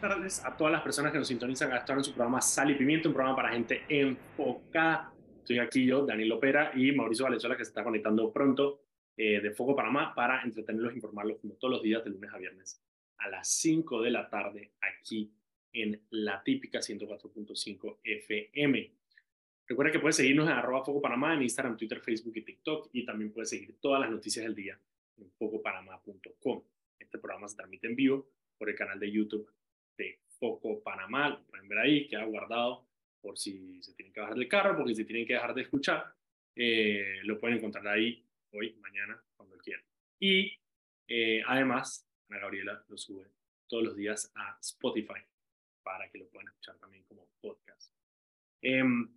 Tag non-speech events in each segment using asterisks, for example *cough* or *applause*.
buenas tardes a todas las personas que nos sintonizan a estar en su programa Sal y Pimiento, un programa para gente enfocada. Estoy aquí yo, Daniel Opera y Mauricio Valenzuela, que se está conectando pronto eh, de Foco Panamá para entretenerlos e informarlos como todos los días de lunes a viernes a las 5 de la tarde aquí en la típica 104.5 FM. Recuerda que puedes seguirnos en arroba Foco Panamá en Instagram, Twitter, Facebook y TikTok y también puedes seguir todas las noticias del día en focopanamá.com. Este programa se transmite en vivo por el canal de YouTube de Foco Panamá. Lo pueden ver ahí, queda guardado por si se tienen que bajar del carro, porque si tienen que dejar de escuchar. Eh, lo pueden encontrar ahí hoy, mañana, cuando quieran. Y eh, además, Ana Gabriela lo sube todos los días a Spotify para que lo puedan escuchar también como podcast. Em,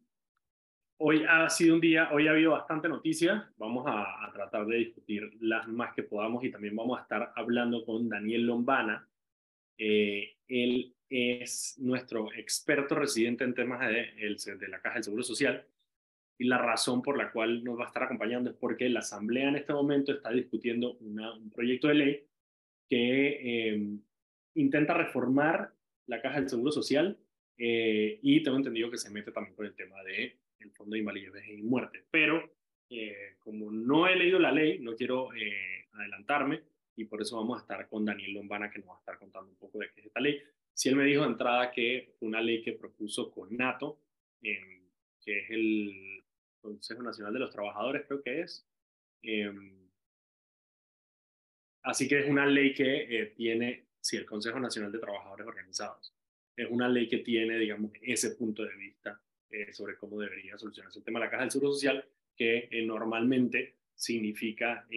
hoy ha sido un día, hoy ha habido bastante noticia, vamos a, a, tratar de discutir las más que podamos y también vamos a estar hablando con Daniel Lombana. Eh, él es nuestro experto residente en temas de, de la Caja del Seguro Social y la razón por la cual nos va a estar acompañando es porque la Asamblea en este momento está discutiendo una, un proyecto de ley que eh, intenta reformar la caja del Seguro Social eh, y tengo entendido que se mete también con el tema del el Fondo de Invalidez y Muerte. Pero eh, como no he leído la ley, no quiero adelantarme y por eso vamos a estar con Daniel Lombana que nos va a estar contando un poco de qué es esta ley. Si él me dijo de entrada que una ley que propuso con NATO, que es el Consejo Nacional de los Trabajadores, creo que es. Em, así que es una ley que eh, tiene, sí, el Consejo Nacional de Trabajadores Organizados. Es una ley que tiene, digamos, ese punto de vista eh, sobre cómo debería solucionarse el tema de la caja del seguro social, que eh, normalmente significa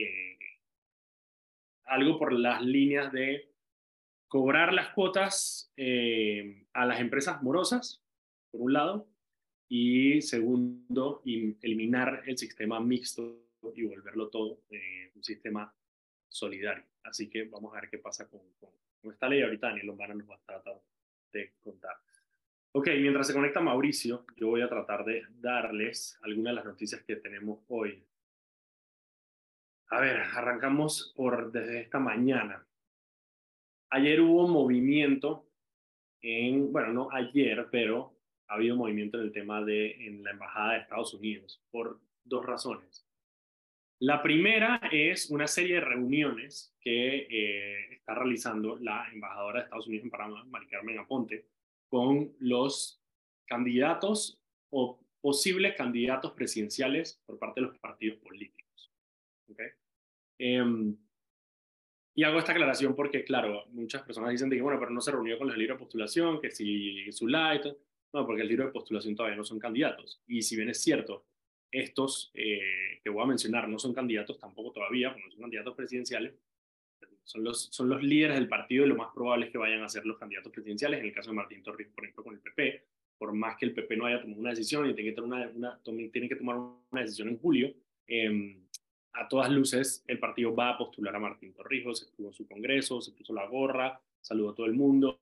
algo por las líneas de cobrar las cuotas a las empresas morosas, por un lado, y segundo, eliminar el sistema mixto y volverlo todo eh, un sistema solidario. Así que vamos a ver qué pasa con, con, esta ley. Ahorita Daniel Lombana nos va a tratar de contar. Ok, mientras se conecta Mauricio, yo voy a tratar de darles algunas de las noticias que tenemos hoy. A ver, arrancamos por desde esta mañana. Ayer hubo movimiento en, bueno, no ayer, pero ha habido movimiento en el tema de en la Embajada de Estados Unidos por dos razones. La primera es una serie de reuniones que eh, está realizando la embajadora de Estados Unidos en Panamá, Mari Carmen Aponte, con los candidatos o posibles candidatos presidenciales por parte de los partidos políticos. Em, y hago esta aclaración porque, claro, muchas personas dicen que, bueno, pero no se reunió con los libros de postulación, que si su light, no, porque el libro de postulación todavía no son candidatos. Y si bien es cierto, estos eh, que voy a mencionar no son candidatos tampoco todavía, porque no son candidatos presidenciales, son los, son los líderes del partido y lo más probable es que vayan a ser los candidatos presidenciales. En el caso de Martín Torres, por ejemplo, con el PP, por más que el PP no haya tomado una decisión y tiene que tomar una, tiene que tomar una decisión en julio, eh, a todas luces el partido va a postular a Martín Torrijos, estuvo en su congreso, se puso la gorra, saludó a todo el mundo,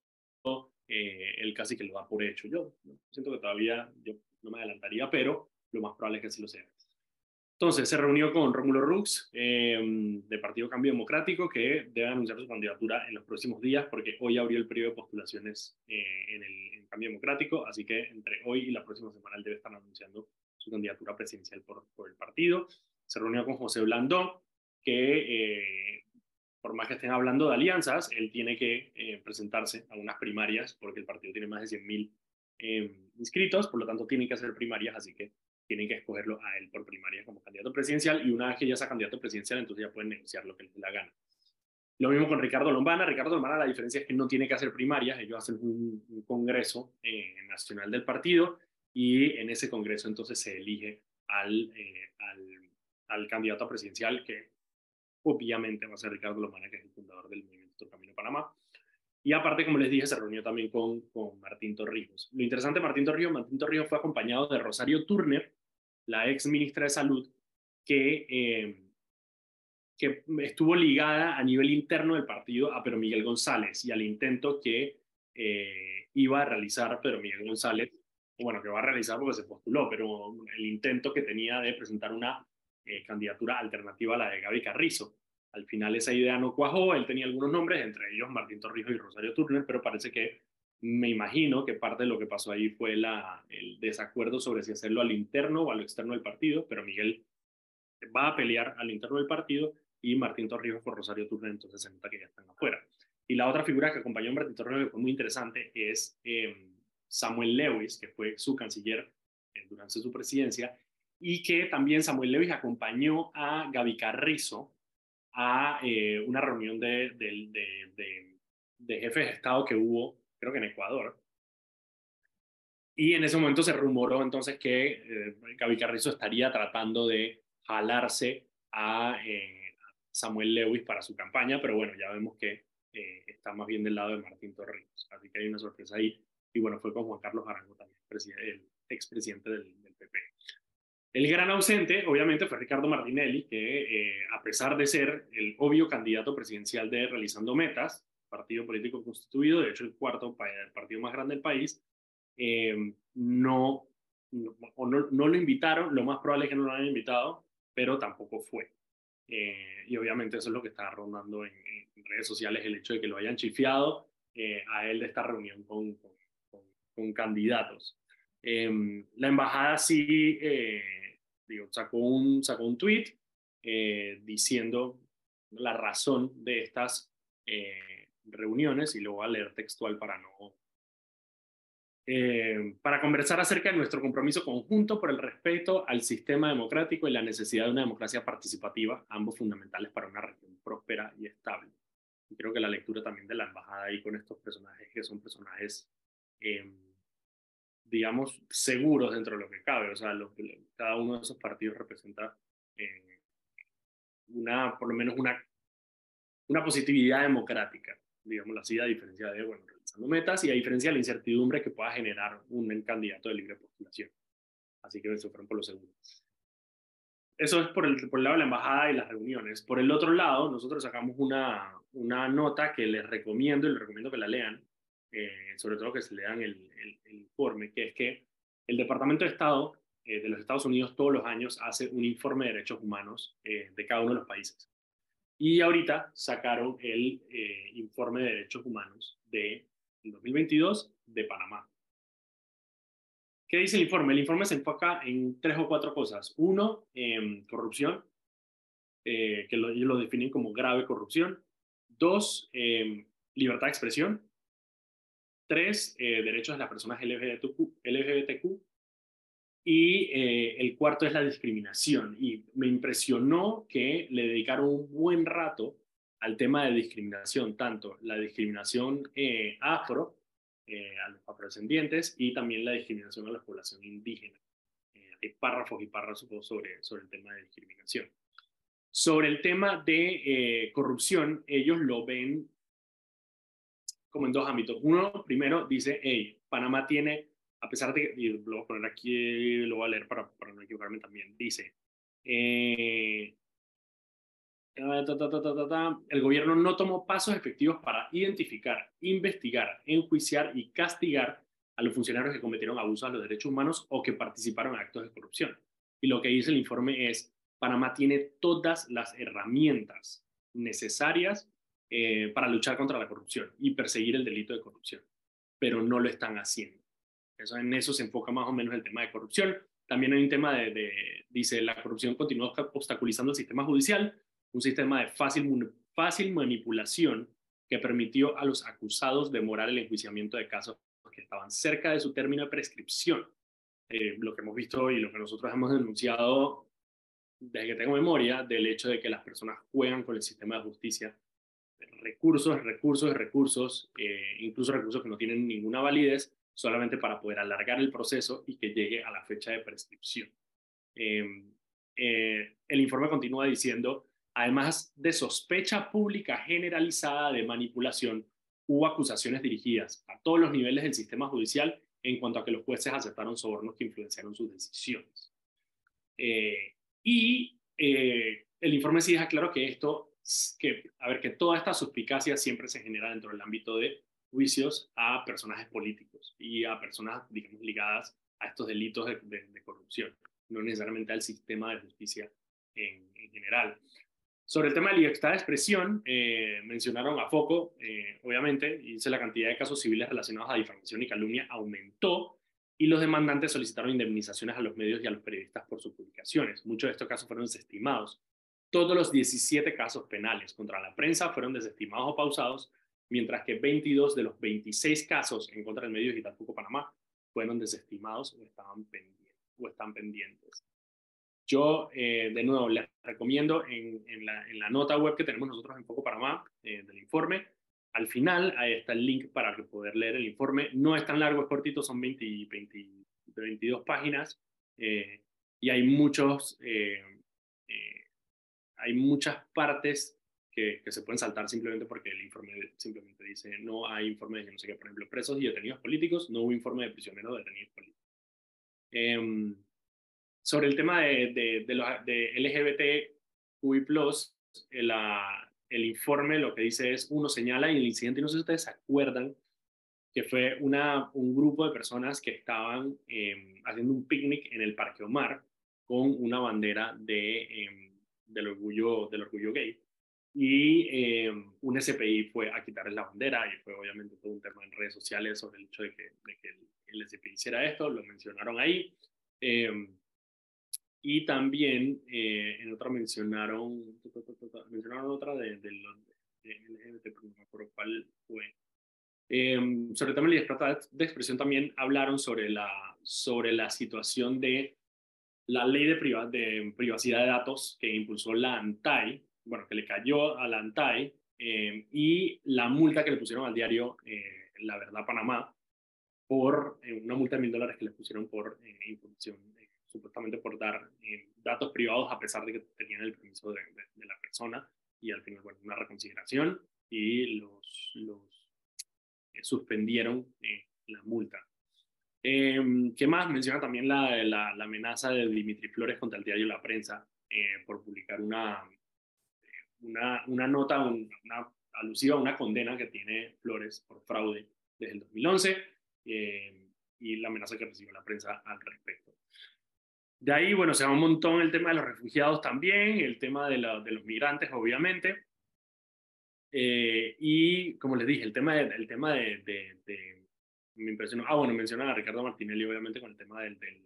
eh, él casi que lo da por hecho. Yo siento que todavía yo no me adelantaría, pero lo más probable es que así lo sea. Entonces, se reunió con Rómulo Rux, eh, de Partido Cambio Democrático, que debe anunciar su candidatura en los próximos días, porque hoy abrió el periodo de postulaciones eh, en el Cambio Democrático, así que entre hoy y la próxima semana él debe estar anunciando su candidatura presidencial por el partido. Se reunió con José Blandón, que eh, por más que estén hablando de alianzas, él tiene que eh, presentarse a unas primarias porque el partido tiene más de 100.000 eh, inscritos, por lo tanto tienen que hacer primarias, así que tienen que escogerlo a él por primaria como candidato presidencial y una vez que ya sea candidato presidencial, entonces ya pueden negociar lo que les dé la gana. Lo mismo con Ricardo Lombana. Ricardo Lombana, la diferencia es que no tiene que hacer primarias, ellos hacen un, congreso eh, nacional del partido y en ese congreso entonces se elige al, al candidato presidencial que obviamente va a ser Ricardo Lomana, que es el fundador del Movimiento Camino Panamá. Y aparte, como les dije, se reunió también con, con Martín Torrijos. Lo interesante de Martín Torrijos, Martín Torrijos fue acompañado de Rosario Turner, la ex ministra de Salud, que, eh, que estuvo ligada a nivel interno del partido a Pedro Miguel González y al intento que eh, iba a realizar Pedro Miguel González, bueno, que va a realizar porque se postuló, pero el intento que tenía de presentar una eh, candidatura alternativa a la de Gaby Carrizo. Al final esa idea no cuajó, él tenía algunos nombres, entre ellos Martín Torrijos y Rosario Turner, pero parece que Me imagino que parte de lo que pasó ahí fue la, el desacuerdo sobre si hacerlo al interno o a lo externo del partido, pero Miguel va a pelear al interno del partido y Martín Torrijos por Rosario Turner, entonces se nota que ya están afuera. Y la otra figura que acompañó a Martín Torrijos que fue muy interesante es eh, Samuel Lewis, que fue su canciller eh, durante su presidencia, y que también Samuel Lewis acompañó a Gaby Carrizo a eh, una reunión de, de, de, jefes de Estado que hubo, creo que en Ecuador. Y en ese momento se rumoró entonces que eh, Gaby Carrizo estaría tratando de jalarse a eh, Samuel Lewis para su campaña, pero bueno, ya vemos que está más bien del lado de Martín Torrijos. Así que hay una sorpresa ahí. Y bueno, fue con Juan Carlos Arango también, el expresidente del, del PP. El gran ausente, obviamente, fue Ricardo Martinelli, que eh, a pesar de ser el obvio candidato presidencial de Realizando Metas, partido político constituido, de hecho el cuarto partido más grande del país, eh, no, no, no, lo invitaron, lo más probable es que no lo hayan invitado, pero tampoco fue. Eh, y obviamente eso es lo que está rondando en, redes sociales, el hecho de que lo hayan chifiado a él de esta reunión con, con, con candidatos. la embajada sí digo, sacó un, sacó un tweet eh, diciendo la razón de estas eh, reuniones y lo voy a leer textual para no... Eh, para conversar acerca de nuestro compromiso conjunto por el respeto al sistema democrático y la necesidad de una democracia participativa, ambos fundamentales para una región próspera y estable. Y creo que la lectura también de la embajada ahí con estos personajes que son personajes digamos, seguros dentro de lo que cabe. O sea, lo cada uno de esos partidos representa eh, una, por lo menos una, una positividad democrática, digamos así, a diferencia de, bueno, realizando metas y a diferencia de la incertidumbre que pueda generar un candidato de libre postulación. Así que se fueron por los segundos. Eso es por el, por el lado de la embajada y las reuniones. Por el otro lado, nosotros sacamos una, una nota que les recomiendo y les recomiendo que la lean, eh, sobre todo que se lean el, el, informe, que es que el Departamento de Estado eh, de los Estados Unidos todos los años hace un informe de derechos humanos eh, de cada uno de los países. Y ahorita sacaron el informe de derechos humanos de 2022 de Panamá. ¿Qué dice el informe? El informe se enfoca en tres o cuatro cosas. Uno, corrupción, que lo, ellos lo definen como grave corrupción. Dos, libertad de expresión. Tres, eh, derechos de las personas LGBTQ. y eh, el cuarto es la discriminación. Y me impresionó que le dedicaron un buen rato al tema de discriminación, tanto la discriminación eh, afro, a los afrodescendientes, y también la discriminación a la población indígena. hay párrafos y párrafos sobre, sobre el tema de discriminación. Sobre el tema de corrupción, ellos lo ven como en dos ámbitos. Uno, primero, dice, hey, Panamá tiene, a pesar de que, y lo voy a poner aquí, lo voy a leer para, para no equivocarme también, dice, eh, el gobierno no tomó pasos efectivos para identificar, investigar, enjuiciar y castigar a los funcionarios que cometieron abusos a los derechos humanos o que participaron en actos de corrupción. Y lo que dice el informe es, Panamá tiene todas las herramientas necesarias eh, para luchar contra la corrupción y perseguir el delito de corrupción, pero no lo están haciendo. Eso, en eso se enfoca más o menos el tema de corrupción. También hay un tema de, dice, la corrupción continúa obstaculizando el sistema judicial, un sistema de fácil, fácil manipulación que permitió a los acusados demorar el enjuiciamiento de casos que estaban cerca de su término de prescripción. Eh, lo que hemos visto y lo que nosotros hemos denunciado desde que tengo memoria del hecho de que las personas juegan con el sistema de justicia recursos, recursos, recursos, eh, incluso recursos que no tienen ninguna validez, solamente para poder alargar el proceso y que llegue a la fecha de prescripción. Em, eh, el informe continúa diciendo, además de sospecha pública generalizada de manipulación, hubo acusaciones dirigidas a todos los niveles del sistema judicial en cuanto a que los jueces aceptaron sobornos que influenciaron sus decisiones. Eh, y el informe sí deja claro que esto que, a ver, que toda esta suspicacia siempre se genera dentro del ámbito de juicios a personajes políticos y a personas, digamos, ligadas a estos delitos de, corrupción, no necesariamente al sistema de justicia en, general. Sobre el tema de libertad de expresión, eh, mencionaron a Foco, eh, obviamente, y dice la cantidad de casos civiles relacionados a difamación y calumnia aumentó y los demandantes solicitaron indemnizaciones a los medios y a los periodistas por sus publicaciones. Muchos de estos casos fueron desestimados. Todos los 17 casos penales contra la prensa fueron desestimados o pausados, mientras que 22 de los 26 casos en contra del medio digital Foco Panamá fueron desestimados o, estaban pendientes, o están pendientes. Yo, eh, de nuevo, les recomiendo en, en, la, en, la, nota web que tenemos nosotros en Foco Panamá eh, del informe, al final ahí está el link para poder leer el informe. No es tan largo, es cortito, son 20, 20 22 páginas eh, y hay muchos, eh, eh, hay muchas partes que, que, se pueden saltar simplemente porque el informe simplemente dice no hay informe de no sé qué, por ejemplo, presos y detenidos políticos, no hubo informe de prisioneros detenidos políticos. Em, sobre el tema de, de, de, los, de LGBTQI+, la, el informe lo que dice es, uno señala en el incidente, y no sé si ustedes se acuerdan, que fue una, un grupo de personas que estaban eh, haciendo un picnic en el Parque Omar con una bandera de, eh, del, orgullo, del orgullo gay. Y eh, un SPI fue a quitarles la bandera y fue obviamente todo un tema en redes sociales sobre el hecho de que, el, el, SPI hiciera esto, lo mencionaron ahí. Y también eh, en otra mencionaron, mencionaron otra de, de, LGBT, no me acuerdo cuál fue. Eh, sobre el tema de libertad de expresión también hablaron sobre la, sobre la situación de la ley de, priva, de privacidad de datos que impulsó la ANTAI, bueno, que le cayó a la ANTAI, eh, y la multa que le pusieron al diario eh, La Verdad Panamá por eh, una multa de mil dólares que le pusieron por eh, información supuestamente por dar eh, datos privados a pesar de que tenían el permiso de, de, de, la persona y al final, bueno, una reconsideración y los, los eh, suspendieron eh, la multa. Em, ¿Qué más? Menciona también la, la, la, amenaza de Dimitri Flores contra el diario La Prensa eh, por publicar una, una, una nota una, alusiva a una condena que tiene Flores por fraude desde el 2011 y la amenaza que recibió la prensa al respecto. De ahí, bueno, se va un montón el tema de los refugiados también, el tema de, la, de los migrantes, obviamente. Eh, y, como les dije, el tema de, el tema de, de, me impresionó, ah, bueno, mencionan a Ricardo Martinelli, obviamente, con el tema del, del,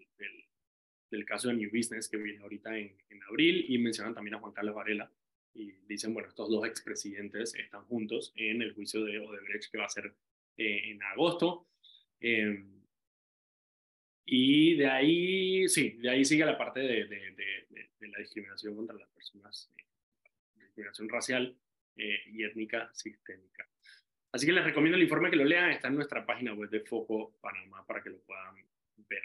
del, caso de New Business que viene ahorita en, en, abril, y mencionan también a Juan Carlos Varela, y dicen, bueno, estos dos expresidentes están juntos en el juicio de Odebrecht que va a ser eh, en agosto. Eh, y de ahí, sí, de ahí sigue la parte de, de, de, de la discriminación contra las personas, eh, discriminación racial eh, y étnica sistémica. Así que les recomiendo el informe que lo lean, está en nuestra página web de Foco Panamá para que lo puedan ver.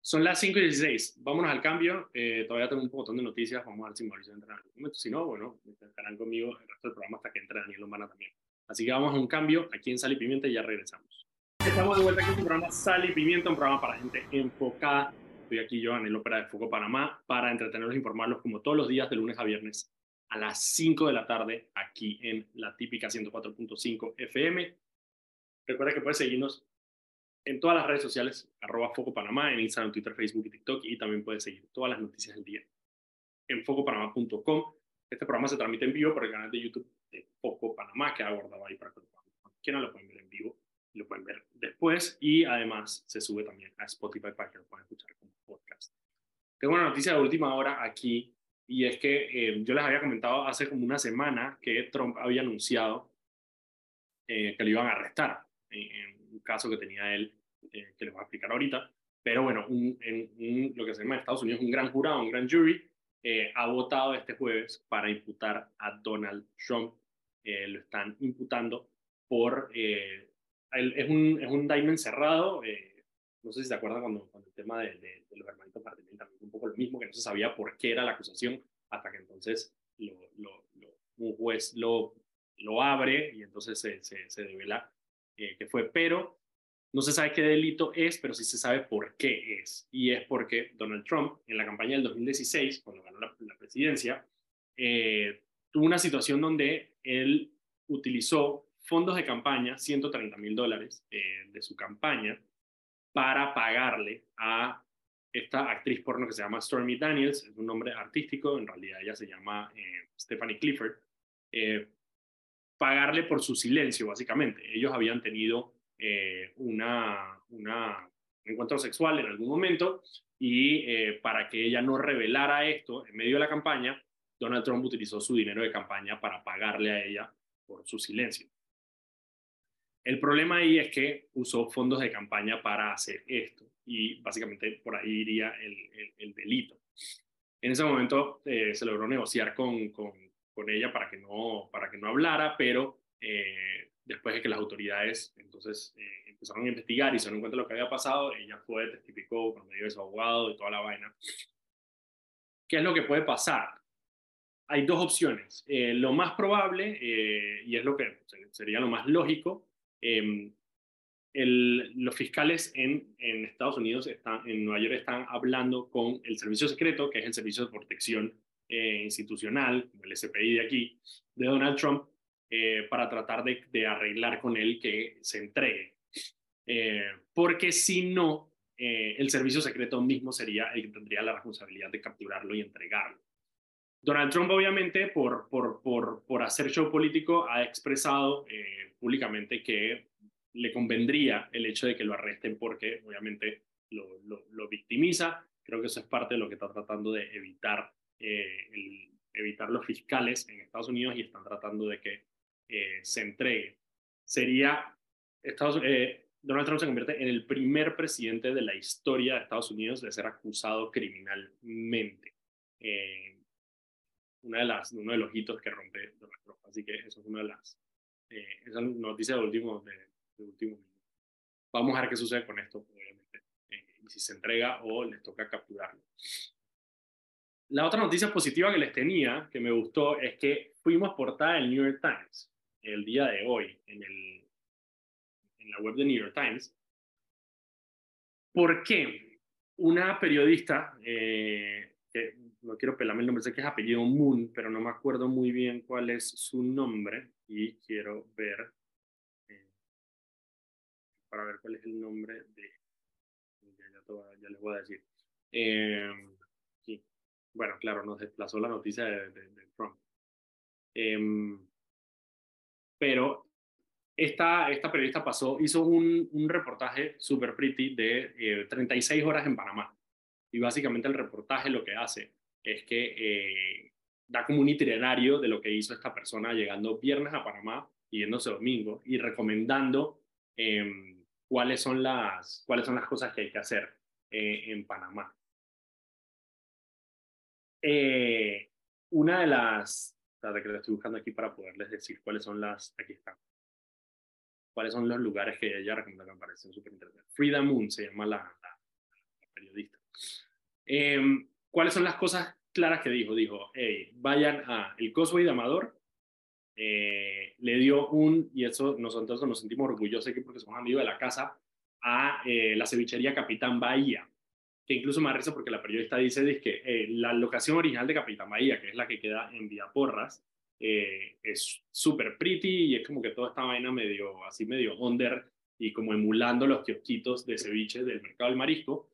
Son las 5 y 16, vámonos al cambio, eh, todavía tengo un montón de noticias, vamos a ver si Mauricio entra en algún momento, si no, bueno, estarán conmigo el resto del programa hasta que entre Daniel Lombana también. Así que vamos a un cambio aquí en Sal y Pimienta y ya regresamos. Estamos de vuelta aquí en el programa Sal y Pimienta, un programa para gente enfocada. Estoy aquí yo, en el Ópera de Foco Panamá, para entretenerlos e informarlos como todos los días de lunes a viernes a las 5 de la tarde aquí en la típica 104.5 FM. Recuerda que puedes seguirnos en todas las redes sociales, arroba Foco Panamá, en Instagram, Twitter, Facebook y TikTok, y también puedes seguir todas las noticias del día en focopanamá.com. Este programa se transmite en vivo por el canal de YouTube de Foco Panamá, que ha guardado ahí para que quieran lo pueden ver en vivo lo pueden ver después y además se sube también a Spotify para que lo puedan escuchar como podcast. Tengo una noticia de última hora aquí y es que eh, yo les había comentado hace como una semana que Trump había anunciado eh, que lo iban a arrestar en, en, un caso que tenía él, eh, que les voy a explicar ahorita. Pero bueno, un, en un, lo que se llama en Estados Unidos un gran jurado, un gran jury, eh, ha votado este jueves para imputar a Donald Trump. lo están imputando por es un, es un cerrado. Eh, no sé si se acuerdan cuando, cuando el tema de, de, de los hermanitos Martinelli también mismo, que no se sabía por qué era la acusación, hasta que entonces lo, lo, lo, un juez lo, lo abre y entonces se, se, se devela eh, que fue. Pero no se sabe qué delito es, pero sí se sabe por qué es. Y es porque Donald Trump, en la campaña del 2016, cuando ganó la, la presidencia, eh, tuvo una situación donde él utilizó fondos de campaña, 130 mil dólares eh, de su campaña, para pagarle a esta actriz porno que se llama Stormy Daniels, es un nombre artístico, en realidad ella se llama eh, Stephanie Clifford, eh, pagarle por su silencio, básicamente. Ellos habían tenido eh, una, una, un encuentro sexual en algún momento y para que ella no revelara esto en medio de la campaña, Donald Trump utilizó su dinero de campaña para pagarle a ella por su silencio. El problema ahí es que usó fondos de campaña para hacer esto y básicamente por ahí iría el, delito. En ese momento eh, se logró negociar con, con, ella para que no, para que no hablara, pero eh, después de que las autoridades entonces eh, empezaron a investigar y se dieron cuenta de lo que había pasado, ella fue, testificó por medio de su abogado y toda la vaina. ¿Qué es lo que puede pasar? Hay dos opciones. lo más probable, y es lo que sería lo más lógico, em, los fiscales en, Estados Unidos, están, en Nueva York, están hablando con el servicio secreto, que es el servicio de protección eh, institucional, el SPI de aquí, de Donald Trump, eh, para tratar de, arreglar con él que se entregue. Eh, porque si no, el servicio secreto mismo sería el que tendría la responsabilidad de capturarlo y entregarlo. Donald Trump, obviamente, por, por, por, por hacer show político, ha expresado públicamente que le convendría el hecho de que lo arresten porque obviamente lo, lo, victimiza. Creo que eso es parte de lo que está tratando de evitar, eh, el, evitar los fiscales en Estados Unidos y están tratando de que eh, se entregue. Sería, Estados, eh, Donald Trump se convierte en el primer presidente de la historia de Estados Unidos de ser acusado criminalmente. Una de las, uno de los hitos que rompe Donald Trump. Así que eso es una de las esa noticia de último de, último Vamos a ver qué sucede con esto, obviamente, eh, y si se entrega o les toca capturarlo. La otra noticia positiva que les tenía, que me gustó, es que fuimos portada del New York Times el día de hoy en, el, en la web de New York Times. ¿Por qué? Una periodista, eh, que no quiero pelarme el nombre, sé que es apellido Moon, pero no me acuerdo muy bien cuál es su nombre y quiero ver para ver cuál es el nombre de... Ya, les voy a decir. Eh, Bueno, claro, nos desplazó la noticia de, Trump. Em, pero esta, esta periodista pasó, hizo un, un reportaje super pretty de 36 eh, horas en Panamá. Y básicamente el reportaje lo que hace es que eh, da como un itinerario de lo que hizo esta persona llegando viernes a Panamá y yéndose domingo y recomendando eh, cuáles son las, cuáles son las cosas que hay que hacer eh, en Panamá. Eh, una de las, que estoy buscando aquí para poderles decir cuáles son las, aquí están, cuáles son los lugares que ella recomienda que me parecen súper interesantes. Frida Moon se llama la, periodista. ¿Cuáles son las cosas claras que dijo? Dijo, hey, vayan a el Cosway de Amador, eh, le dio un, y eso nosotros nos sentimos orgullosos aquí porque somos amigos de la casa, a eh, la cevichería Capitán Bahía, que incluso me risa porque la periodista dice que eh, la locación original de Capitán Bahía, que es la que queda en Vía Porras, es súper pretty y es como que toda esta vaina medio, así medio under y como emulando los kiosquitos de ceviche del mercado del marisco.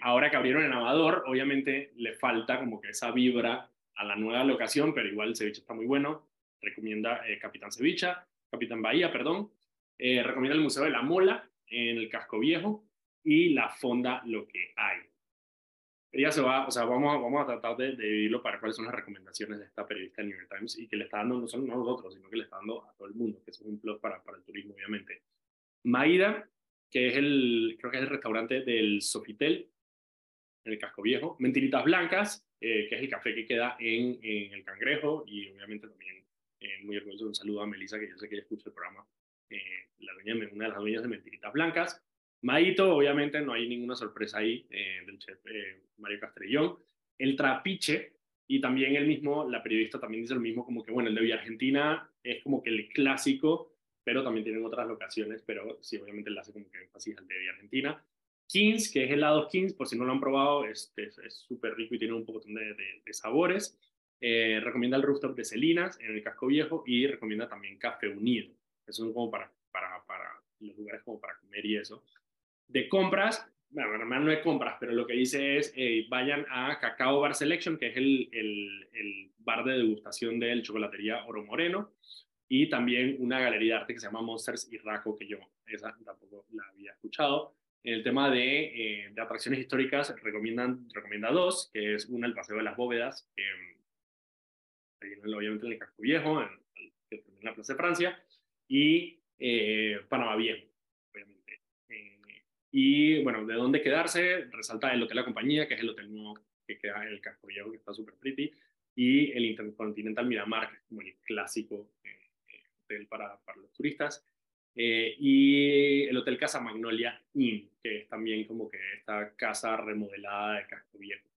Ahora que abrieron en Amador, obviamente le falta como que esa vibra a la nueva locación, pero igual el ceviche está muy bueno recomienda eh, Capitán Cevicha, Capitán Bahía, perdón, eh, recomienda el Museo de la Mola en el Casco Viejo y la Fonda Lo que hay. Ella se va, o sea, vamos, vamos a tratar de, dividirlo para cuáles son las recomendaciones de esta periodista de New York Times y que le está dando no solo a nosotros, sino que le está dando a todo el mundo, que es un plus para, para el turismo, obviamente. Maida, que es el, creo que es el restaurante del Sofitel, en el Casco Viejo. Mentiritas Blancas, eh, que es el café que queda en, el Cangrejo y obviamente también eh, muy orgulloso. Un saludo a Melissa, que yo sé que ella escucha el programa. Eh, la dueña, una de las dueñas de Mentiritas Blancas. Maito, obviamente, no hay ninguna sorpresa ahí eh, del chef Mario Castrellón. El Trapiche, y también el mismo, la periodista también dice lo mismo, como que, bueno, el de Villa Argentina es como que el clásico, pero también tienen otras locaciones, pero sí, obviamente le hace como que énfasis al de Argentina. Kings, que es el helado Kings, por si no lo han probado, es súper rico y tiene un poco de, de sabores. Eh, recomienda el rooftop de Celinas en el casco viejo y recomienda también Café Unido. Eso es como para, para, para los lugares como para comer y eso. De compras, bueno, no es compras, pero lo que dice es, vayan a Cacao Bar Selection, que es el, el, el bar de degustación de chocolatería Oro Moreno, y también una galería de arte que se llama Monsters y Raco, que yo esa tampoco la había escuchado. En el tema de, de atracciones históricas, recomiendan, recomienda dos, que es una, el Paseo de las Bóvedas, obviamente en el Casco Viejo, en, en la Plaza de Francia, y eh, Panamá Viejo, obviamente. Eh, y bueno, de dónde quedarse, resalta el Hotel La Compañía, que es el hotel nuevo que queda en el Casco Viejo, que está súper pretty, y el Intercontinental Miramar, que es como el clásico eh, hotel para, para, los turistas. y el Hotel Casa Magnolia Inn, que es también como que esta casa remodelada de Casco Viejo.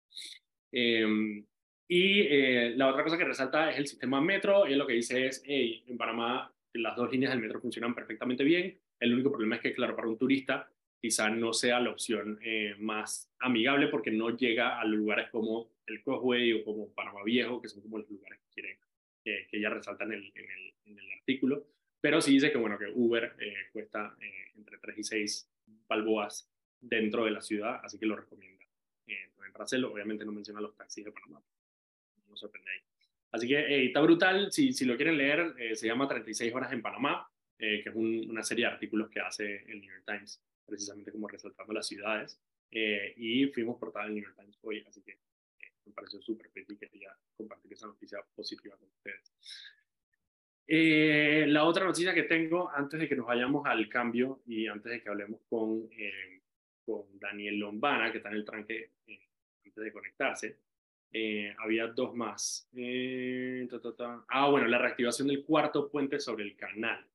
Em, y la otra cosa que resalta es el sistema metro, y lo que dice es, hey, en Panamá las dos líneas del metro funcionan perfectamente bien. El único problema es que, claro, para un turista quizá no sea la opción eh, más amigable porque no llega a lugares como el Causeway o como Panamá Viejo, que son como los lugares que quieren, que ella resalta en el, en, el, en el, artículo. Pero sí dice que, bueno, que Uber eh, cuesta eh, entre 3 y 6 balboas dentro de la ciudad, así que lo recomienda. en Racelo, obviamente no menciona los taxis de Panamá. No sorprende ahí. Así que eh, está brutal, si, si, lo quieren leer, eh, se llama 36 horas en Panamá, eh, que es una serie de artículos que hace el New York Times, precisamente como resaltando las ciudades. y fuimos portada del New York Times hoy, así que me pareció súper feliz y quería compartir esa noticia positiva con ustedes. la otra noticia que tengo, antes de que nos vayamos al cambio y antes de que hablemos con, con Daniel Lombana, que está en el tranque antes de conectarse, eh, había dos más. Eh, ah, bueno, la reactivación del cuarto puente sobre el canal.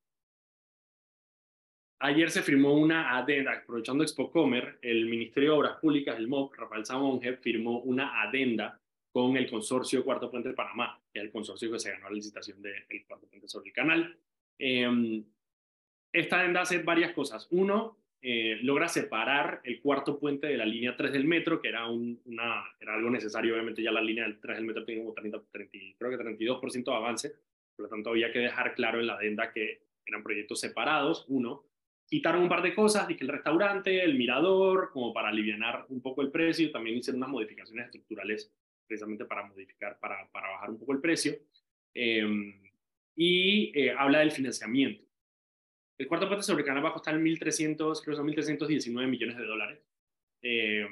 Ayer se firmó una adenda, aprovechando Expo Comer, el Ministerio de Obras Públicas, el MOP, Rafael Samonge, firmó una adenda con el consorcio Cuarto Puente de Panamá, que es el consorcio que se ganó la licitación del Cuarto Puente sobre el canal. Em, esta adenda hace varias cosas. Uno, eh, logra separar el cuarto puente de la línea 3 del metro, que era, un, una, era algo necesario, obviamente ya la línea 3 del metro tiene como 30, 30, creo que 32% de avance, por lo tanto había que dejar claro en la adenda que eran proyectos separados, uno, quitaron un par de cosas, dije el restaurante, el mirador, como para aliviar un poco el precio, también hicieron unas modificaciones estructurales precisamente para modificar, para, para bajar un poco el precio, em, y eh, habla del financiamiento. El cuarto puente sobre Canal Bajo está en 1.300, creo que son 1.319 millones de dólares, eh,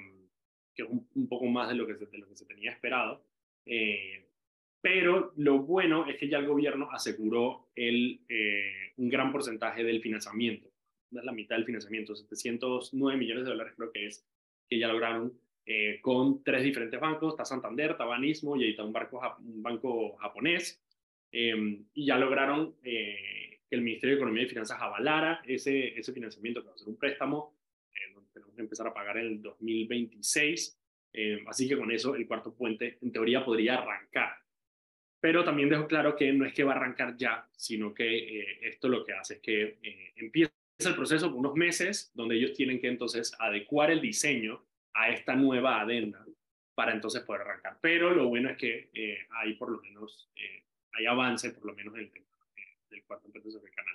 que es un, poco más de lo que se, de lo que se tenía esperado. Eh, pero lo bueno es que ya el gobierno aseguró el, eh, un gran porcentaje del financiamiento, la mitad del financiamiento, 709 millones de dólares creo que es, que ya lograron con tres diferentes bancos, está Santander, está Banismo y ahí está un, barco, un banco japonés, y ya lograron que el Ministerio de Economía y Finanzas avalara ese, ese financiamiento, que va a ser un préstamo, eh, donde tenemos que empezar a pagar en el 2026. Eh, así que con eso el cuarto puente, en teoría, podría arrancar. Pero también dejo claro que no es que va a arrancar ya, sino que eh, esto lo que hace es que empieza el proceso por unos meses, donde ellos tienen que entonces adecuar el diseño a esta nueva adenda para entonces poder arrancar. Pero lo bueno es que hay por lo menos, hay avance por lo menos en el tema del cuarto sobre el canal.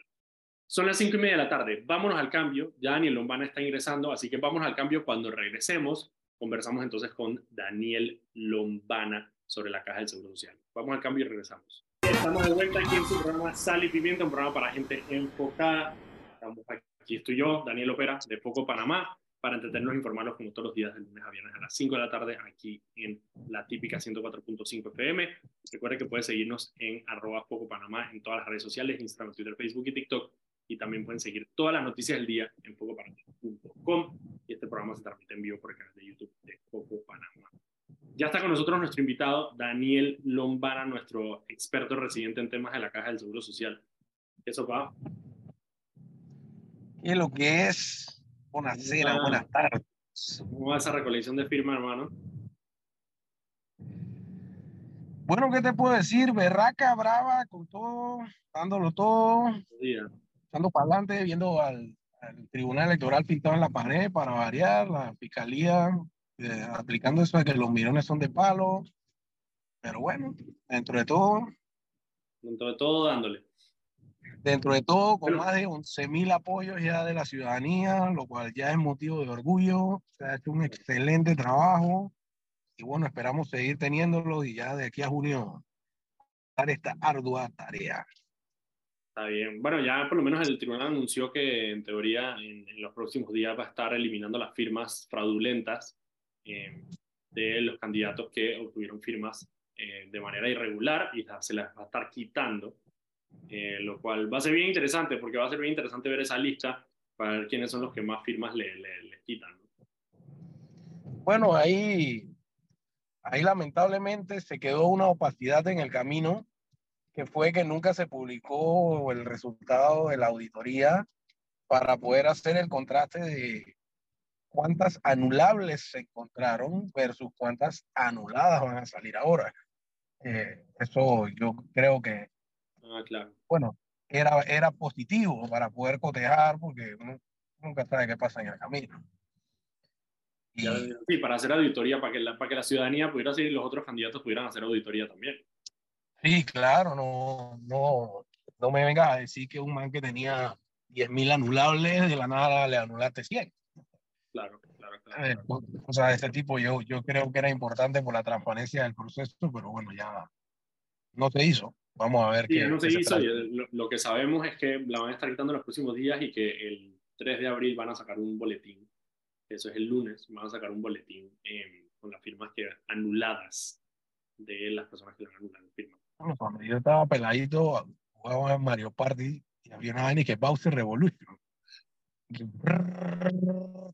Son las cinco y media de la tarde. Vámonos al cambio. Ya Daniel Lombana está ingresando, así que vámonos al cambio. Cuando regresemos, conversamos entonces con Daniel Lombana sobre la caja del Seguro Social. Vamos al cambio y regresamos. Estamos de vuelta aquí en su programa Sal y Pimienta, un programa para gente enfocada. Estamos aquí estoy yo, Daniel Opera, de Poco Panamá para entretenernos e informarnos como todos los días de lunes a viernes a las 5 de la tarde aquí en la típica 104.5 FM. Recuerda que puedes seguirnos en arroba Poco Panamá en todas las redes sociales, Instagram, Twitter, Facebook y TikTok. Y también pueden seguir todas las noticias del día en pocopanamá.com. Y este programa se transmite en vivo por el canal de YouTube de Poco Panamá. Ya está con nosotros nuestro invitado, Daniel Lombana, nuestro experto residente en temas de la Caja del Seguro Social. ¿Eso va? ¿Qué es lo que es? Buenas buenas tardes. ¿Cómo va esa recolección de firma, hermano? Bueno, ¿qué te puedo decir? Berraca, brava, con todo, dándolo todo, dando para adelante, viendo al, Tribunal Electoral pintado en la pared para variar, la fiscalía eh, aplicando eso de que los mirones son de palo. Pero bueno, dentro de todo. Dentro de todo, dándole. Dentro de todo, con más de 11.000 apoyos ya de la ciudadanía, lo cual ya es motivo de orgullo. Se ha hecho un excelente trabajo y bueno, esperamos seguir teniéndolo y ya de aquí a junio dar esta ardua tarea. Está bien. Bueno, ya por lo menos el tribunal anunció que en teoría en, los próximos días va a estar eliminando las firmas fraudulentas eh, de los candidatos que obtuvieron firmas eh, de manera irregular y se las va a estar quitando, eh, lo cual va a ser bien interesante porque va a ser bien interesante ver esa lista para ver quiénes son los que más firmas le, quitan. Bueno, ahí, ahí lamentablemente se quedó una opacidad en el camino que fue que nunca se publicó el resultado de la auditoría para poder hacer el contraste de cuántas anulables se encontraron versus cuántas anuladas van a salir ahora. Eh, eso yo creo que, ah, claro. bueno, era, era positivo para poder cotejar porque uno nunca sabe qué pasa en el camino. Y, sí, para hacer auditoría, para que, la, para que la ciudadanía pudiera hacer y los otros candidatos pudieran hacer auditoría también. Sí, claro, no, no, no me vengas a decir que un man que tenía 10.000 anulables, de la nada le anulaste 100. Claro, claro, claro. o sea, de este tipo yo, yo creo que era importante por la transparencia del proceso, pero bueno, ya no se hizo. Vamos a ver qué. no se hizo lo, que sabemos es que la van a estar quitando en los próximos días y que el 3 de abril van a sacar un boletín. Eso es el lunes, van a sacar un boletín em, con las firmas que anuladas de las personas que le han anulado firmas. Bueno, cuando yo estaba peladito, jugaba en Mario Party y había una vaina que Bowser Revolution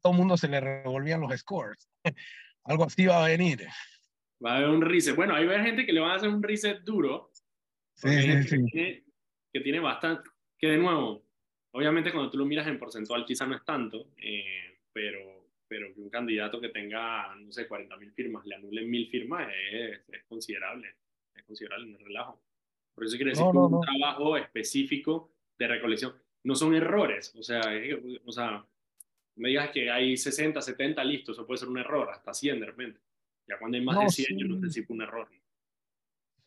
todo el mundo se le revolvían los scores. *laughs* Algo así va a venir. Va a haber un reset. Bueno, hay gente que le van a hacer un reset duro. Sí, sí, sí. Que, tiene, que tiene bastante. Que de nuevo, obviamente cuando tú lo miras en porcentual quizá no es tanto, eh, pero, pero que un candidato que tenga, no sé, 40 mil firmas, le anulen mil firmas es, es, considerable. Es considerable en el relajo. Por eso quiere decir que un trabajo específico de recolección no son errores. O sea, o sea, me digas que hay 60, 70, listo, eso puede ser un error, hasta 100 de repente. Ya cuando hay más de 100, yo no sé si fue un error.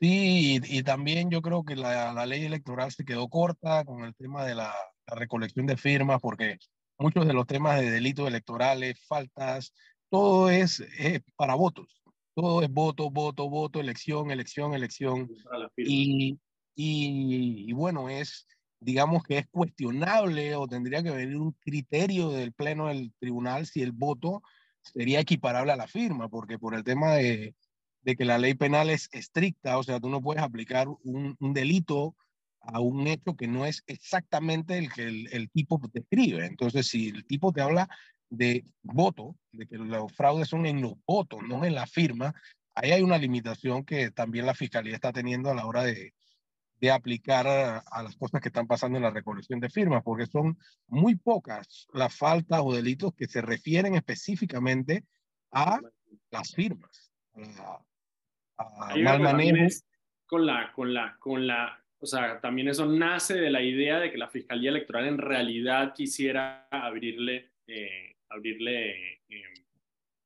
Sí, y, también yo creo que la, la, ley electoral se quedó corta con el tema de la, recolección de firmas, porque muchos de los temas de delitos electorales, faltas, todo es, es para votos. Todo es voto, voto, voto, elección, elección, elección. Y, y, y, bueno, es, digamos que es cuestionable o tendría que venir un criterio del pleno del tribunal si el voto sería equiparable a la firma, porque por el tema de, de que la ley penal es estricta, o sea, tú no puedes aplicar un, un delito a un hecho que no es exactamente el que el, el, tipo describe. Entonces, si el tipo te habla de voto, de que los fraudes son en los votos, no en la firma, ahí hay una limitación que también la fiscalía está teniendo a la hora de, de aplicar a, las cosas que están pasando en la recolección de firmas, porque son muy pocas las faltas o delitos que se refieren específicamente a las firmas, a, mal manejo. Con la, con la, con la, o sea, también eso nace de la idea de que la Fiscalía Electoral en realidad quisiera abrirle, eh, abrirle, eh,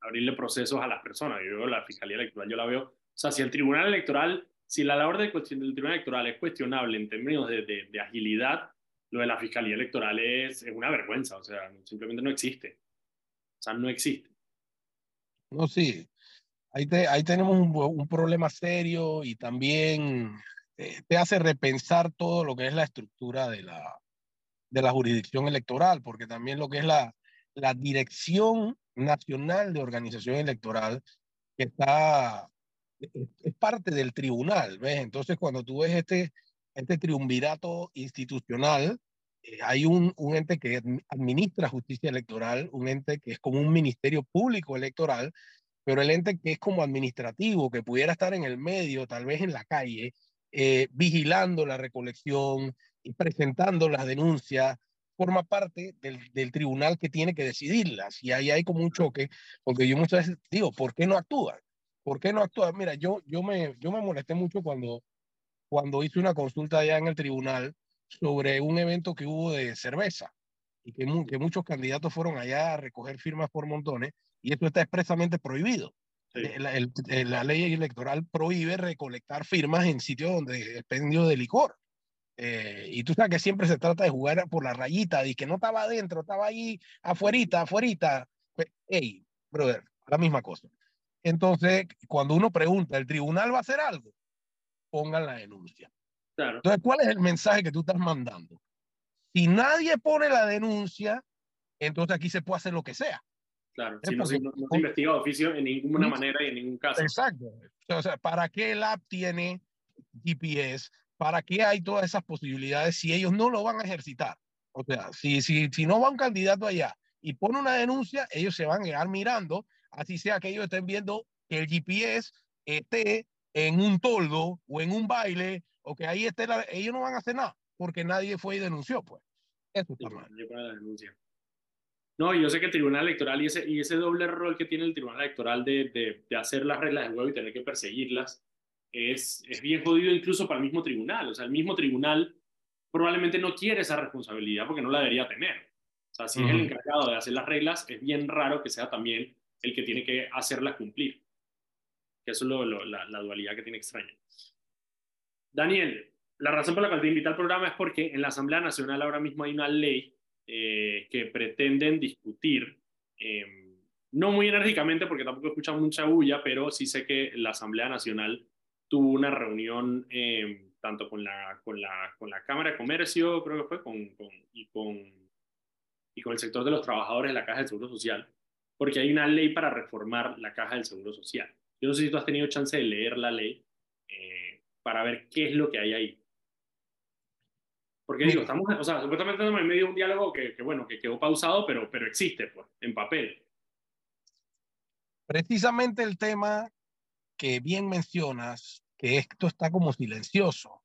abrirle procesos a las personas. Yo veo la Fiscalía Electoral, yo la veo, o sea, si el Tribunal Electoral si la labor del, del Tribunal Electoral es cuestionable en términos de, de, agilidad, lo de la Fiscalía Electoral es, es, una vergüenza, o sea, simplemente no existe. O sea, no existe. No, sí. Ahí, te, ahí tenemos un, un, problema serio y también eh, te hace repensar todo lo que es la estructura de la, de la jurisdicción electoral, porque también lo que es la, la Dirección Nacional de Organización Electoral, que está es, parte del tribunal, ¿ves? Entonces, cuando tú ves este, este triunvirato institucional, eh, hay un, un, ente que administra justicia electoral, un ente que es como un ministerio público electoral, pero el ente que es como administrativo, que pudiera estar en el medio, tal vez en la calle, eh, vigilando la recolección y presentando las denuncias, forma parte del, del, tribunal que tiene que decidirlas. Y ahí hay como un choque, porque yo muchas veces digo, ¿por qué no actúan? ¿Por qué no actuar? Mira, yo, yo, me, yo me molesté mucho cuando, cuando hice una consulta allá en el tribunal sobre un evento que hubo de cerveza y que, que muchos candidatos fueron allá a recoger firmas por montones y esto está expresamente prohibido. La, la, ley electoral prohíbe recolectar firmas en sitios donde expendio de licor. eh, y tú sabes que siempre se trata de jugar por la rayita, y que no estaba adentro, estaba ahí afuerita, afuerita. Pues, hey, brother, la misma cosa. Entonces, cuando uno pregunta, ¿el tribunal va a hacer algo? Pongan la denuncia. Claro. Entonces, ¿cuál es el mensaje que tú estás mandando? Si nadie pone la denuncia, entonces aquí se puede hacer lo que sea. Claro, si no, se, no, investiga oficio en ninguna manera y en ningún caso. Exacto. O sea, ¿para qué el app tiene GPS? ¿Para qué hay todas esas posibilidades si ellos no lo van a ejercitar? O sea, si, si, si no va un candidato allá y pone una denuncia, ellos se van a quedar mirando, así sea que ellos estén viendo que el GPS esté en un toldo o en un baile o que ahí esté, la, ellos no van a hacer nada porque nadie fue y denunció, pues. Eso está mal. La denuncia. No, yo sé que el Tribunal Electoral y ese, y ese doble rol que tiene el Tribunal Electoral de, de, de hacer las reglas del juego y tener que perseguirlas, es, es bien jodido incluso para el mismo tribunal. O sea, el mismo tribunal probablemente no quiere esa responsabilidad porque no la debería tener. O sea, si uh -huh. es el encargado de hacer las reglas, es bien raro que sea también el que tiene que hacerlas cumplir. Que eso es lo, lo, la, la, dualidad que tiene extraña. Daniel, la razón por la cual te invité al programa es porque en la Asamblea Nacional ahora mismo hay una ley eh, que pretenden discutir, eh, no muy enérgicamente porque tampoco escuchan mucha bulla, pero sí sé que la Asamblea Nacional tuvo una reunión eh, tanto con la, con, la, con la Cámara de Comercio, creo que fue, con, con, y, con, y con el sector de los trabajadores de la Caja del Seguro Social, porque hay una ley para reformar la Caja del Seguro Social. Yo no sé si tú has tenido chance de leer la ley eh, para ver qué es lo que hay ahí. Porque digo, estamos, o sea, supuestamente estamos en medio de un diálogo que, que, bueno, que quedó pausado, pero, pero existe, pues, en papel. Precisamente el tema que bien mencionas, que esto está como silencioso,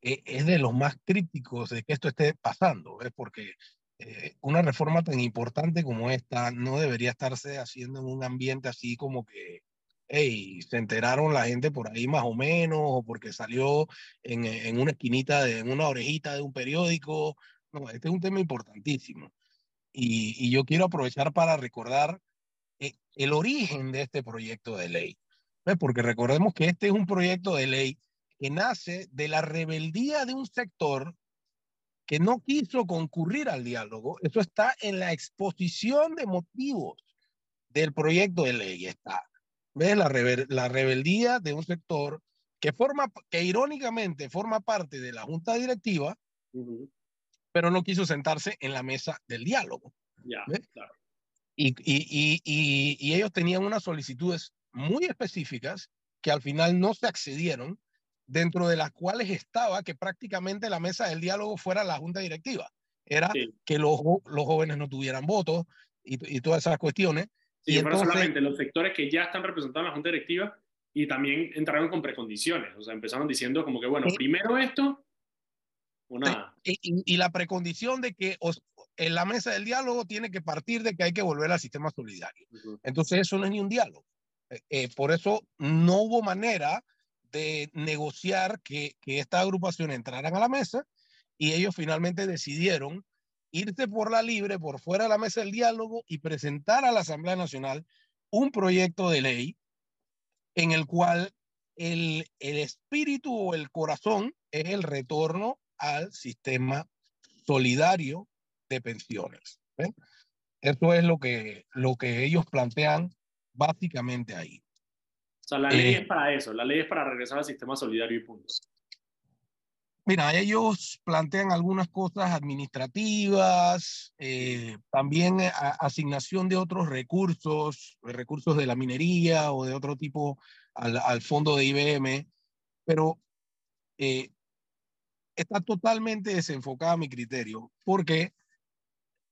eh, es de los más críticos de que esto esté pasando, ¿ves? porque eh, una reforma tan importante como esta no debería estarse haciendo en un ambiente así como que hey, se enteraron la gente por ahí más o menos, o porque salió en, en una esquinita, en una orejita de un periódico. Este es un tema importantísimo. Y, y yo quiero aprovechar para recordar eh, el origen de este proyecto de ley. Porque recordemos que este es un proyecto de ley que nace de la rebeldía de un sector que no quiso concurrir al diálogo. Eso está en la exposición de motivos del proyecto de ley. Está ¿Ves? La, rebel la rebeldía de un sector que forma, que irónicamente forma parte de la junta directiva, uh -huh. pero no quiso sentarse en la mesa del diálogo. Ya, claro. Y, y, y, y, ellos tenían unas solicitudes muy específicas que al final no se accedieron, dentro de las cuales estaba que prácticamente la mesa del diálogo fuera la junta directiva. Era sí. que los, los jóvenes no tuvieran votos y, y todas esas cuestiones. Sí, y entonces, solamente los sectores que ya están representados en la Junta Directiva y también entraron con precondiciones. O sea, empezaron diciendo como que, bueno, sí. primero esto o nada. Y, y, y, la precondición de que os, en la mesa del diálogo tiene que partir de que hay que volver al sistema solidario. Uh -huh. Entonces, eso no es ni un diálogo. Eh, eh, por eso no hubo manera de negociar que, que esta agrupación entraran a la mesa y ellos finalmente decidieron irse por la libre, por fuera de la mesa del diálogo y presentar a la Asamblea Nacional un proyecto de ley en el cual el, el espíritu o el corazón es el retorno al sistema solidario de pensiones. ¿ven? Eso es lo que, lo que ellos plantean básicamente ahí. O sea, la ley eh, es para eso, la ley es para regresar al sistema solidario y punto. Mira, ellos plantean algunas cosas administrativas, eh, también a, asignación de otros recursos, recursos de la minería o de otro tipo al, al fondo de IBM, pero eh, está totalmente desenfocada mi criterio, porque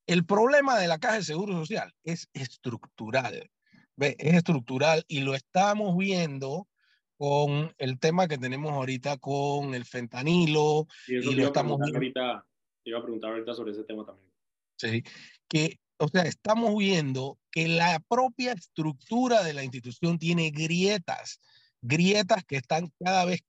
el problema de la Caja de Seguro Social es estructural, ¿ve? es estructural y lo estamos viendo con el tema que tenemos ahorita con el fentanilo. Y, y lo estamos viendo. Ahorita, iba a preguntar ahorita sobre ese tema también. Sí, que, o sea, estamos viendo que la propia estructura de la institución tiene grietas, grietas que están cada vez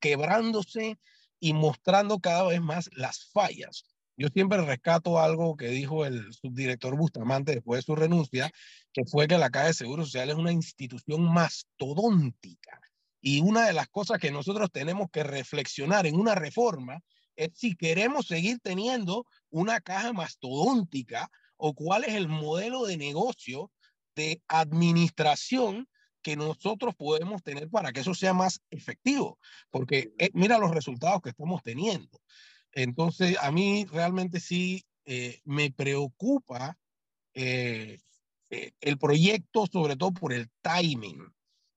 quebrándose y mostrando cada vez más las fallas. Yo siempre rescato algo que dijo el subdirector Bustamante después de su renuncia, que fue que la Caja de Seguro Social es una institución mastodóntica y una de las cosas que nosotros tenemos que reflexionar en una reforma es si queremos seguir teniendo una caja mastodóntica o cuál es el modelo de negocio de administración que nosotros podemos tener para que eso sea más efectivo, porque eh, mira los resultados que estamos teniendo. Entonces, a mí realmente sí eh, me preocupa eh, el proyecto, sobre todo por el timing.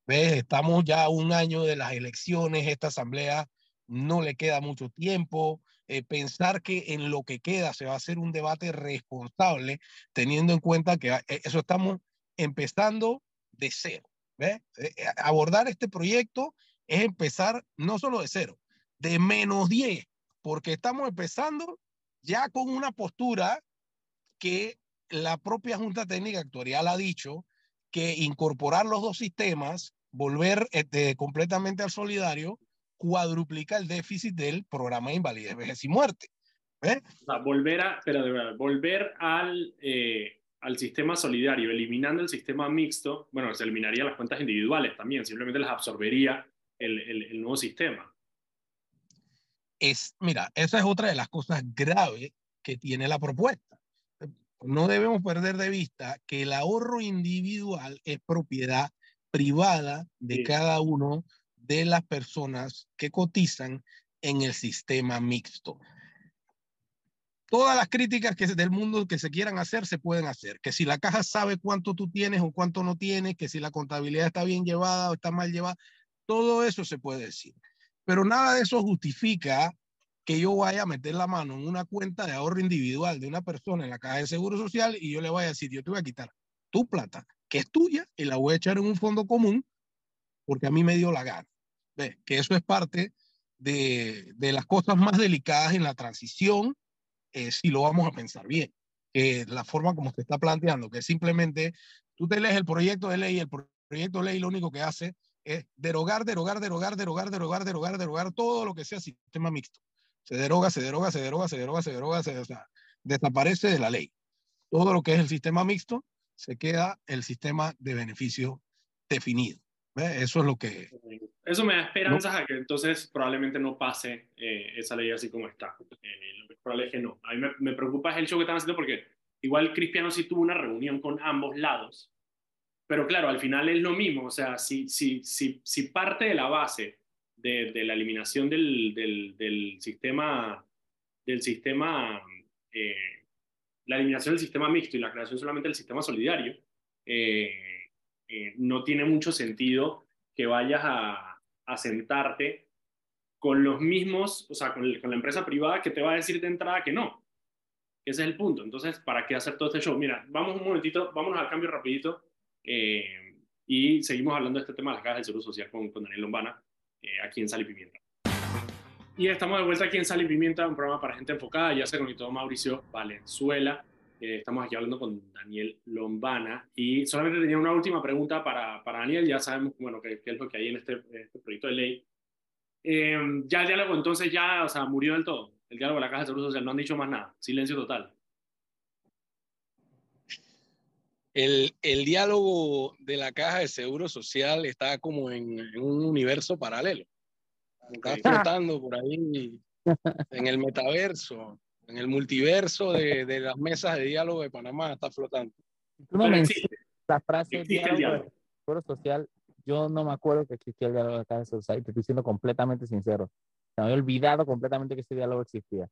¿Ves? Estamos ya a un año de las elecciones, esta asamblea no le queda mucho tiempo. pensar que en lo que queda se va a hacer un debate responsable, teniendo en cuenta que eso estamos empezando de cero. ¿Ve? Eh, eh, abordar este proyecto es empezar no solo de cero, de menos 10, porque estamos empezando ya con una postura que la propia Junta Técnica Actuarial ha dicho que incorporar los dos sistemas, volver este, completamente al solidario, cuadruplica el déficit del programa de invalidez, vejez y muerte. ¿Ve? volver a, pero de verdad, volver al, eh, al sistema solidario, eliminando el sistema mixto, bueno, se eliminaría las cuentas individuales también, simplemente las absorbería el, el, nuevo sistema. Es, mira, esa es otra de las cosas graves que tiene la propuesta. No debemos perder de vista que el ahorro individual es propiedad privada de cada uno de las personas que cotizan en el sistema mixto todas las críticas que del mundo que se quieran hacer se pueden hacer. Que si la caja sabe cuánto tú tienes o cuánto no tienes, que si la contabilidad está bien llevada o está mal llevada, todo eso se puede decir. Pero nada de eso justifica que yo vaya a meter la mano en una cuenta de ahorro individual de una persona en la caja de seguro social y yo le voy a decir, yo te voy a quitar tu plata, que es tuya, y la voy a echar en un fondo común porque a mí me dio la gana. ¿Ves? Que eso es parte de, de las cosas más delicadas en la transición eh, si lo vamos a pensar bien. la forma como se está planteando, que simplemente tú te lees el proyecto de ley, el proyecto de ley lo único que hace es derogar, derogar, derogar, derogar, derogar, derogar, derogar todo lo que sea sistema mixto. Se deroga, se deroga, se deroga, se deroga, se deroga, se, o sea, desaparece de la ley. Todo lo que es el sistema mixto se queda el sistema de beneficio definido. Eso es lo que... Eso me da esperanzas a que entonces probablemente no pase eh, esa ley así como está. Eh, lo que es probable es que no. A mí me, me, preocupa es el show que están haciendo porque igual Cristiano sí tuvo una reunión con ambos lados. Pero claro, al final es lo mismo. O sea, si, si, si, si parte de la base de, la eliminación del, del, sistema, del sistema eh, la eliminación del sistema mixto y la creación solamente del sistema solidario, eh, eh, no tiene mucho sentido que vayas a, sentarte con los mismos, o sea, con, la empresa privada que te va a decir de entrada que no. Ese es el punto. Entonces, ¿para qué hacer todo este show? Mira, vamos un momentito, vámonos al cambio rapidito y seguimos hablando de este tema de las cajas del Seguro Social con Daniel Lombana eh, aquí en Sal y Pimienta. Y estamos de vuelta aquí en Sal y Pimienta, un programa para gente enfocada. Ya se conectó Mauricio Valenzuela estamos aquí hablando con Daniel Lombana y solamente tenía una última pregunta para, para Daniel. Ya sabemos bueno, qué, es lo que hay en este, este proyecto de ley. Eh, ya el diálogo entonces ya, o sea, murió del todo. El diálogo de la Caja de Seguro Social no han dicho más nada. Silencio total. El, el diálogo de la Caja de Seguro Social está como en, un universo paralelo. Está flotando por ahí en el metaverso en el multiverso de, de, las mesas de diálogo de Panamá está flotando. Tú no la frase diálogo, diálogo. social, yo no me acuerdo que existía el diálogo de acá de Society, te estoy siendo completamente sincero. Me había olvidado completamente que ese diálogo existía.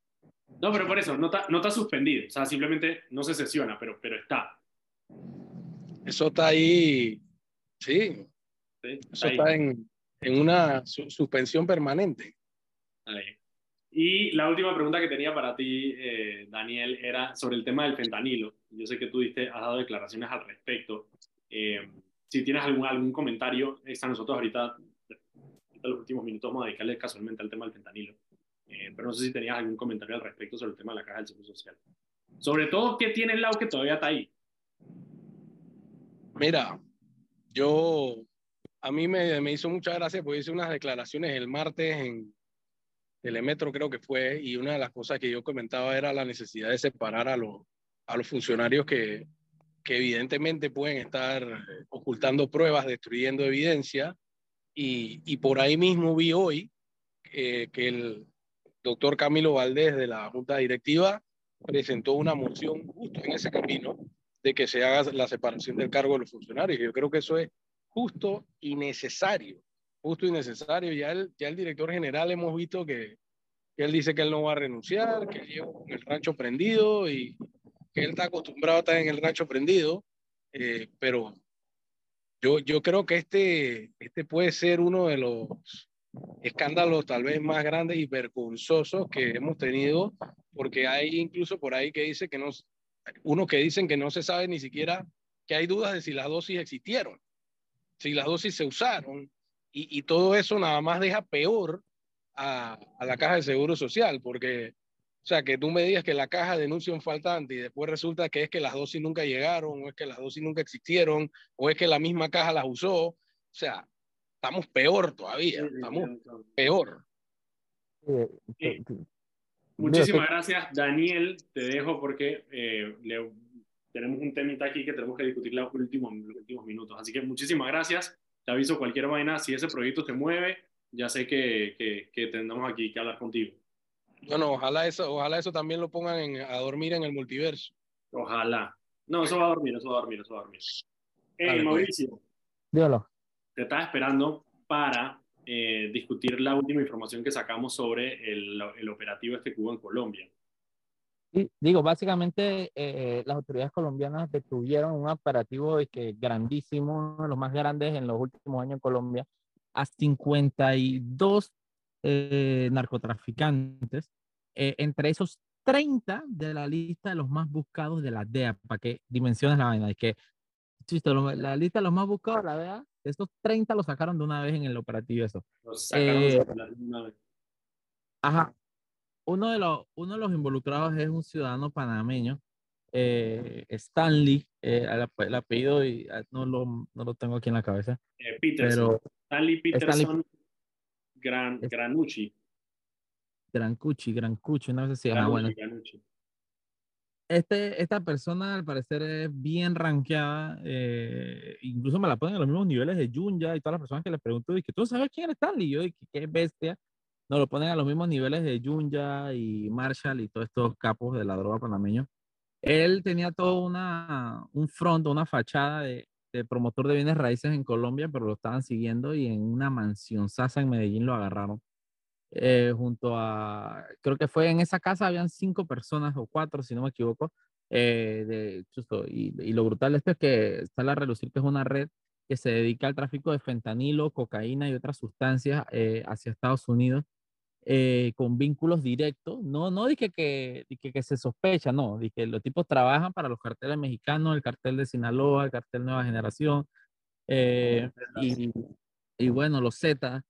No, pero por eso, no está, no está suspendido, o sea, simplemente no se sesiona, pero, pero está. Eso está ahí, sí, sí eso está en, en una suspensión permanente. Ahí. Y la última pregunta que tenía para ti, eh, Daniel, era sobre el tema del fentanilo. Yo sé que tú diste, has dado declaraciones al respecto. Eh, si tienes algún, algún comentario, está nosotros ahorita, en los últimos minutos, vamos a dedicarle casualmente al tema del fentanilo. Eh, pero no sé si tenías algún comentario al respecto sobre el tema de la caja del seguro social. Sobre todo, ¿qué tiene el lado que todavía está ahí? Mira, yo, a mí me, me hizo mucha gracia porque hice unas declaraciones el martes en, Telemetro creo que fue, y una de las cosas que yo comentaba era la necesidad de separar a, los, a los funcionarios que, que evidentemente pueden estar ocultando pruebas, destruyendo evidencia, y, y por ahí mismo vi hoy eh, que el, doctor Camilo Valdés de la Junta Directiva presentó una moción justo en ese camino de que se haga la separación del cargo de los funcionarios. Yo creo que eso es justo y necesario, justo y necesario. Ya el, ya el director general hemos visto que, él dice que él no va a renunciar, que lleva con el rancho prendido y que él está acostumbrado a estar en el rancho prendido, eh, pero yo, yo creo que este, este puede ser uno de los escándalos tal vez más grandes y vergonzosos que hemos tenido, porque hay incluso por ahí que dice que no, uno que dicen que no se sabe ni siquiera que hay dudas de si las dosis existieron, si las dosis se usaron, y, y todo eso nada más deja peor a, a, la caja de seguro social, porque, o sea, que tú me digas que la caja denuncia un faltante y después resulta que es que las dosis nunca llegaron, o es que las dosis nunca existieron, o es que la misma caja las usó, o sea, estamos peor todavía, estamos peor. Muchísimas gracias, Daniel. Te dejo porque eh, le, tenemos un temita aquí que tenemos que discutir los últimos, los últimos minutos. Así que muchísimas gracias. Te aviso cualquier vaina. Si ese proyecto se mueve, ya sé que, que, que tendremos aquí que hablar contigo. Bueno, ojalá eso, ojalá eso también lo pongan en, a dormir en el multiverso. Ojalá. No, eso va a dormir, eso va a dormir, eso va a dormir. Eh, pues. Mauricio. Dígalo. Te estaba esperando para eh, discutir la última información que sacamos sobre el, el operativo este que hubo en Colombia. Digo, básicamente eh, las autoridades colombianas detuvieron un operativo que grandísimo, uno de los más grandes en los últimos años en Colombia, a 52 eh, narcotraficantes, eh, entre esos 30 de la lista de los más buscados de la DEA, para que dimensiones la vaina, es que la lista de los más buscados la DEA estos 30 los sacaron de una vez en el operativo eso. Los sacaron eh, de una vez. Ajá. Uno de, los, uno de los involucrados es un ciudadano panameño, eh, Stanley, eh, el, apellido y, ah, no, lo, no lo tengo aquí en la cabeza. Eh, Peterson. Stanley Peterson Gran, Granucci. Grancucci, Grancucci, no sé si llama. Bueno. Granucci este, esta persona al parecer es bien rankeada, eh, incluso me la ponen a los mismos niveles de Junya y todas las personas que le pregunto, y que tú sabes quién es Stanley, y yo, y que qué bestia, nos lo ponen a los mismos niveles de Junya y Marshall y todos estos capos de la droga panameño. Él tenía todo una, un front, una fachada de, de promotor de bienes raíces en Colombia, pero lo estaban siguiendo y en una mansión sasa en Medellín lo agarraron. Eh, junto a, creo que fue en esa casa, habían cinco personas o cuatro, si no me equivoco. Eh, de, justo, y, y, lo brutal es que está la relucir que es una red que se dedica al tráfico de fentanilo, cocaína y otras sustancias eh, hacia Estados Unidos con vínculos directos. No, no dije que, que, que, se sospecha, no, dije que los tipos trabajan para los carteles mexicanos, el cartel de Sinaloa, el cartel Nueva Generación. y, y bueno, los Zetas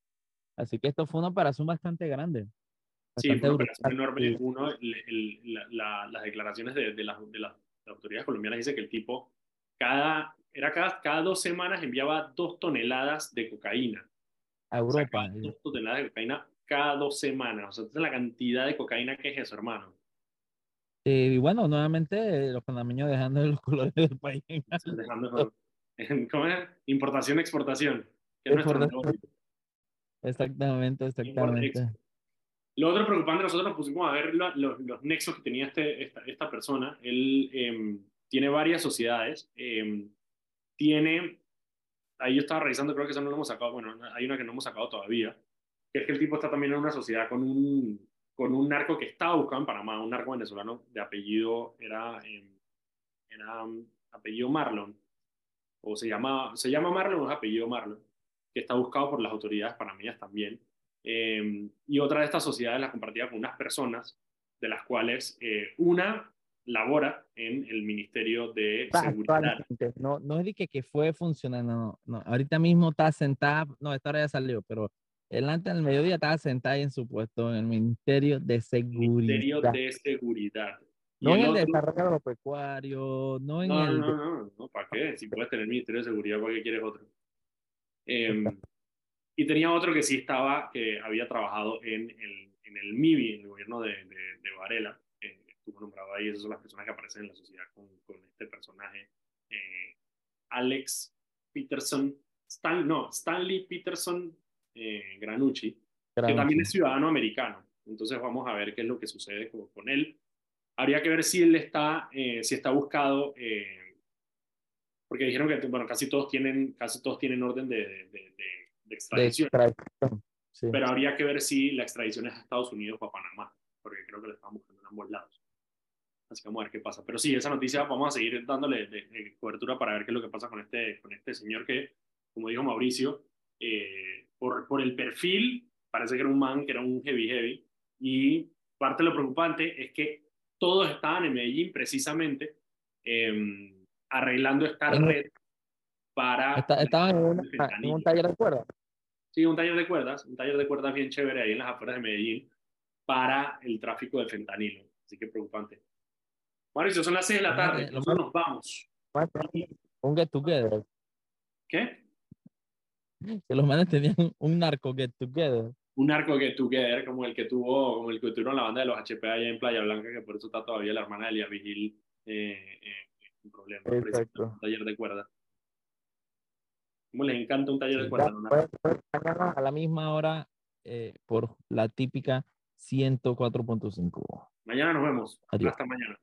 Así que esto fue una operación bastante grande. sí, una operación enorme. Uno, las declaraciones de, de, las, de las autoridades colombianas dice que el tipo cada, era cada, cada dos semanas enviaba dos toneladas de cocaína. A Europa. dos toneladas de cocaína cada dos semanas. O sea, la cantidad de cocaína que es eso, hermano. Y bueno, nuevamente los panameños dejando los *laughs* colores del país. Dejando, *laughs* ¿Cómo es? Importación, exportación. Que Exactamente, exactamente. Lo otro preocupante, nosotros nos pusimos a ver los, los, nexos que tenía este, esta, esta persona. Él eh, tiene varias sociedades. Eh, tiene, ahí yo estaba revisando, creo que eso no lo hemos sacado, bueno, hay una que no hemos sacado todavía, que es que el tipo está también en una sociedad con un, con un narco que estaba buscando en Panamá, un narco venezolano de apellido, era, eh, era apellido Marlon, o se llama, se llama Marlon o es apellido Marlon que está buscado por las autoridades panameñas también. Eh, y otra de estas sociedades la compartía con unas personas, de las cuales eh, una labora en el Ministerio de Seguridad. No, no es de que, que fue funcionando, no, no, ahorita mismo está sentada, no, esta hora ya salió, pero él antes del mediodía estaba sentada en su puesto en el Ministerio de Seguridad. Ministerio de Seguridad. no en el desarrollo agropecuario, no en no, el... No, no, no, ¿para qué? Si puedes tener Ministerio de Seguridad, ¿para qué quieres otro? Eh, y tenía otro que sí estaba, que había trabajado en el, en el MIBI, en el gobierno de, de, Varela, eh, estuvo nombrado ahí, esas son las personas que aparecen en la sociedad con, con este personaje, eh, Alex Peterson, Stan, no, Stanley Peterson eh, Granucci, que también es ciudadano americano. Entonces vamos a ver qué es lo que sucede con, él. Habría que ver si él está, eh, si está buscado, eh, porque dijeron que bueno, casi todos tienen, casi todos tienen orden de, de, extradición. Pero habría que ver si la extradición es a Estados Unidos o a Panamá, porque creo que lo están buscando en ambos lados. Así que vamos a ver qué pasa. Pero sí, esa noticia vamos a seguir dándole cobertura para ver qué es lo que pasa con este, con este señor que, como dijo Mauricio, eh, por, por el perfil, parece que era un man, que era un heavy heavy. Y parte de lo preocupante es que todos estaban en Medellín precisamente em, arreglando esta red para... estaban en, en, un taller de cuerdas. Sí, un taller de cuerdas, un taller de cuerdas bien chévere ahí en las afueras de Medellín para el tráfico de fentanilo. Así que preocupante. Mauricio, son las 6 de la tarde, nosotros nos vamos. Un get together. ¿Qué? Que los manes tenían un narco get together. Un narco get together como el que tuvo, como el que tuvieron la banda de los HP allá en Playa Blanca, que por eso está todavía la hermana de Elia Vigil eh, eh, un problema. Exacto. Un taller de cuerda. ¿Cómo les encanta un taller de cuerda? a la misma hora eh, por la típica 104.5. Mañana nos vemos. Hasta mañana.